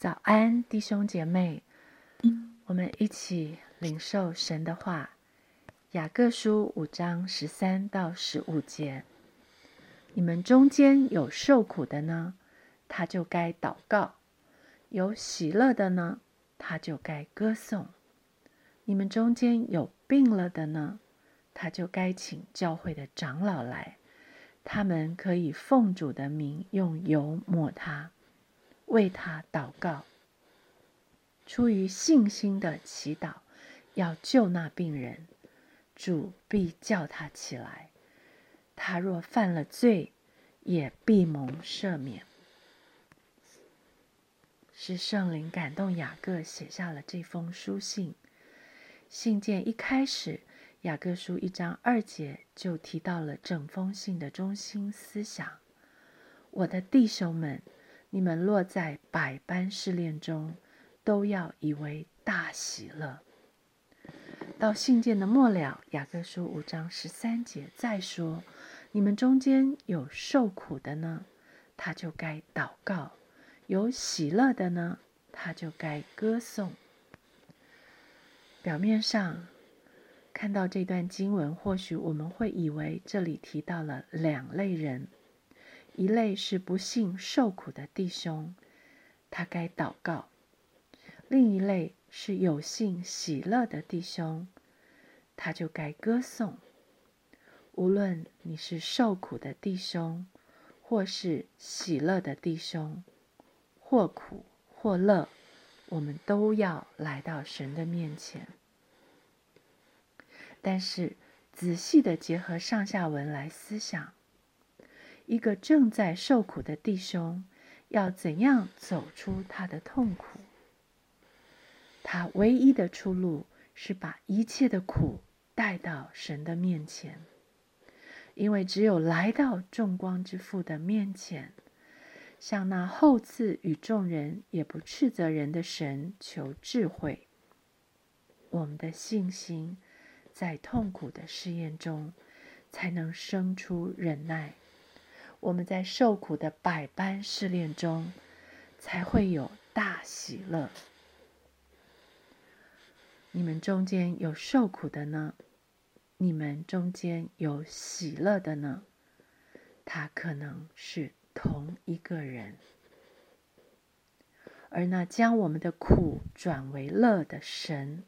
早安，弟兄姐妹，我们一起领受神的话。雅各书五章十三到十五节：你们中间有受苦的呢，他就该祷告；有喜乐的呢，他就该歌颂。你们中间有病了的呢，他就该请教会的长老来，他们可以奉主的名用油抹他。为他祷告，出于信心的祈祷，要救那病人，主必叫他起来。他若犯了罪，也必蒙赦免。是圣灵感动雅各写下了这封书信。信件一开始，雅各书一章二节就提到了整封信的中心思想：我的弟兄们。你们落在百般试炼中，都要以为大喜乐。到信件的末了，雅各书五章十三节再说：你们中间有受苦的呢，他就该祷告；有喜乐的呢，他就该歌颂。表面上看到这段经文，或许我们会以为这里提到了两类人。一类是不幸受苦的弟兄，他该祷告；另一类是有幸喜乐的弟兄，他就该歌颂。无论你是受苦的弟兄，或是喜乐的弟兄，或苦或乐，我们都要来到神的面前。但是，仔细的结合上下文来思想。一个正在受苦的弟兄，要怎样走出他的痛苦？他唯一的出路是把一切的苦带到神的面前，因为只有来到众光之父的面前，向那厚赐与众人也不斥责人的神求智慧，我们的信心在痛苦的试验中才能生出忍耐。我们在受苦的百般试炼中，才会有大喜乐。你们中间有受苦的呢？你们中间有喜乐的呢？他可能是同一个人，而那将我们的苦转为乐的神，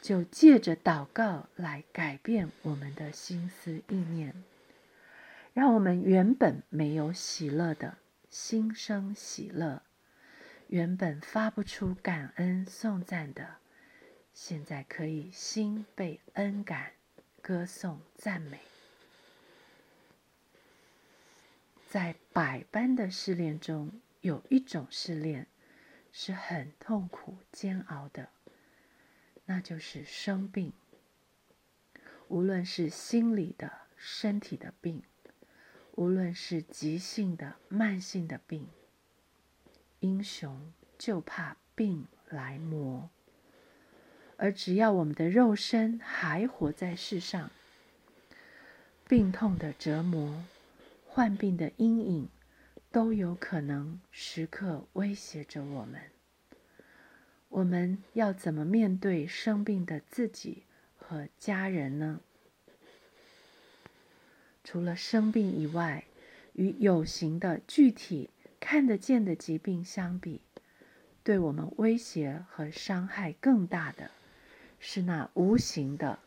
就借着祷告来改变我们的心思意念。让我们原本没有喜乐的心生喜乐，原本发不出感恩颂赞的，现在可以心被恩感，歌颂赞美。在百般的试炼中，有一种试炼是很痛苦煎熬的，那就是生病。无论是心理的、身体的病。无论是急性的、慢性的病，英雄就怕病来磨。而只要我们的肉身还活在世上，病痛的折磨、患病的阴影，都有可能时刻威胁着我们。我们要怎么面对生病的自己和家人呢？除了生病以外，与有形的、具体看得见的疾病相比，对我们威胁和伤害更大的，是那无形的，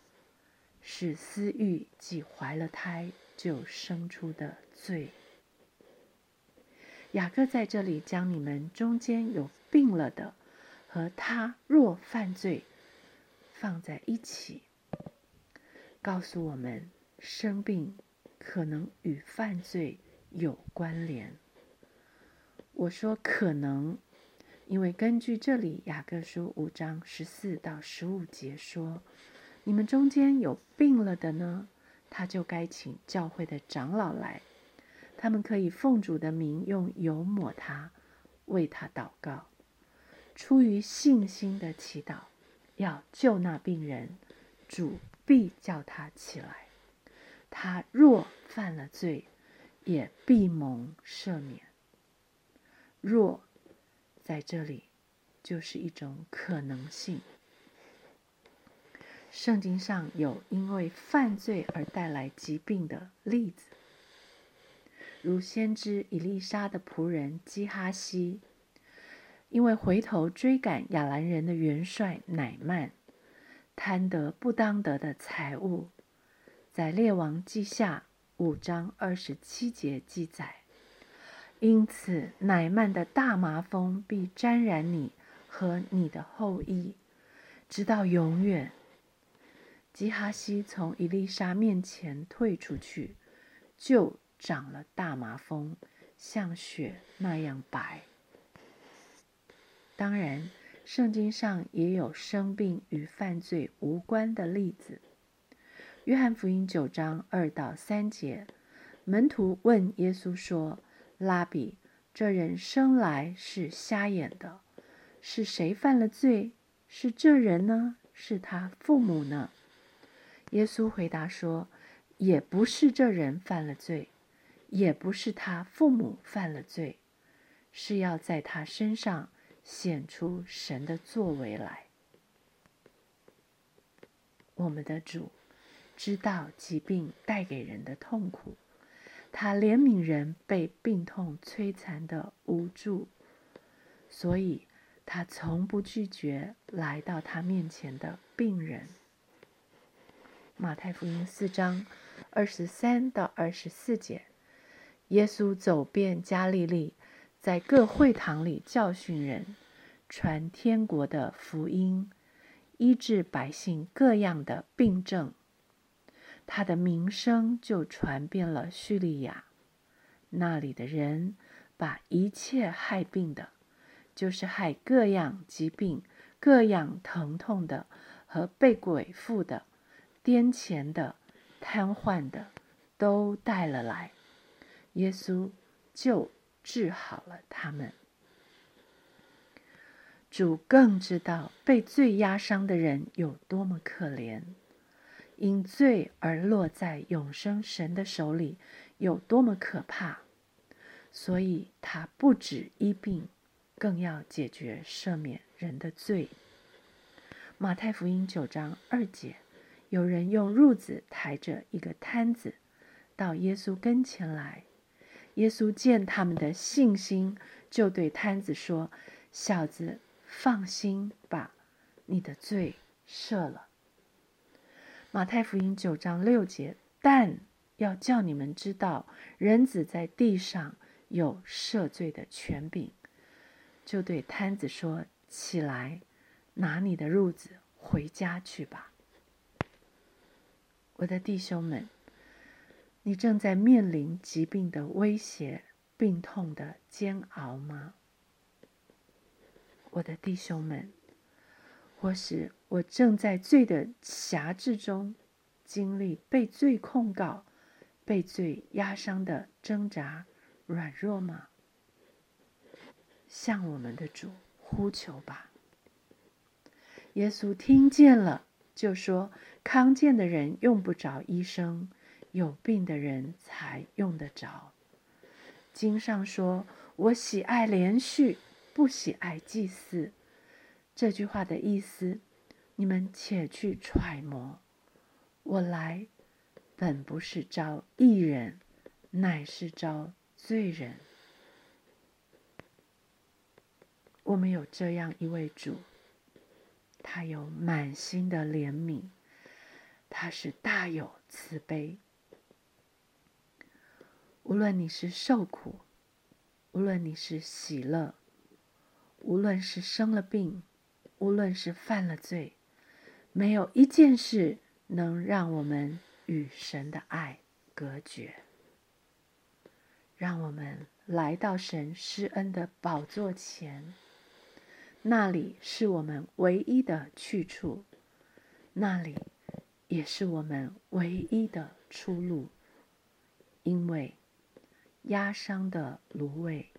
是私欲即怀了胎就生出的罪。雅各在这里将你们中间有病了的和他若犯罪放在一起，告诉我们生病。可能与犯罪有关联。我说可能，因为根据这里雅各书五章十四到十五节说，你们中间有病了的呢，他就该请教会的长老来，他们可以奉主的名用油抹他，为他祷告，出于信心的祈祷，要救那病人，主必叫他起来。他若犯了罪，也必蒙赦免。若在这里就是一种可能性。圣经上有因为犯罪而带来疾病的例子，如先知以利沙的仆人基哈西，因为回头追赶亚兰人的元帅乃曼，贪得不当得的财物，在列王记下五章二十七节记载，因此乃曼的大麻风必沾染你和你的后裔，直到永远。基哈西从伊丽莎面前退出去，就长了大麻风，像雪那样白。当然，圣经上也有生病与犯罪无关的例子。约翰福音九章二到三节，门徒问耶稣说：“拉比，这人生来是瞎眼的，是谁犯了罪？是这人呢？是他父母呢？”耶稣回答说：“也不是这人犯了罪，也不是他父母犯了罪，是要在他身上显出神的作为来。我们的主知道疾病带给人的痛苦，他怜悯人被病痛摧残的无助，所以他从不拒绝来到他面前的病人。”马太福音四章二十三到二十四节，耶稣走遍加利利，在各会堂里教训人，传天国的福音，医治百姓各样的病症。他的名声就传遍了叙利亚，那里的人把一切害病的，就是害各样疾病、各样疼痛的和被鬼附的。癫痫的、瘫痪的，都带了来，耶稣就治好了他们。主更知道被罪压伤的人有多么可怜，因罪而落在永生神的手里有多么可怕，所以他不止医病，更要解决赦免人的罪。马太福音九章二节。有人用褥子抬着一个摊子到耶稣跟前来，耶稣见他们的信心，就对摊子说：“小子，放心吧，你的罪赦了。”马太福音九章六节，但要叫你们知道，人子在地上有赦罪的权柄，就对摊子说：“起来，拿你的褥子回家去吧。”我的弟兄们，你正在面临疾病的威胁、病痛的煎熬吗？我的弟兄们，或是我正在罪的辖制中，经历被罪控告、被罪压伤的挣扎、软弱吗？向我们的主呼求吧。耶稣听见了。就说康健的人用不着医生，有病的人才用得着。经上说：“我喜爱连续，不喜爱祭祀。”这句话的意思，你们且去揣摩。我来本不是招义人，乃是招罪人。我们有这样一位主。他有满心的怜悯，他是大有慈悲。无论你是受苦，无论你是喜乐，无论是生了病，无论是犯了罪，没有一件事能让我们与神的爱隔绝。让我们来到神施恩的宝座前。那里是我们唯一的去处，那里也是我们唯一的出路。因为压伤的芦苇，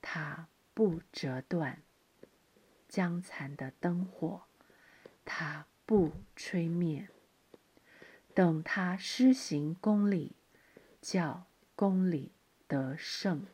它不折断；将残的灯火，它不吹灭。等他施行公理，叫公理得胜。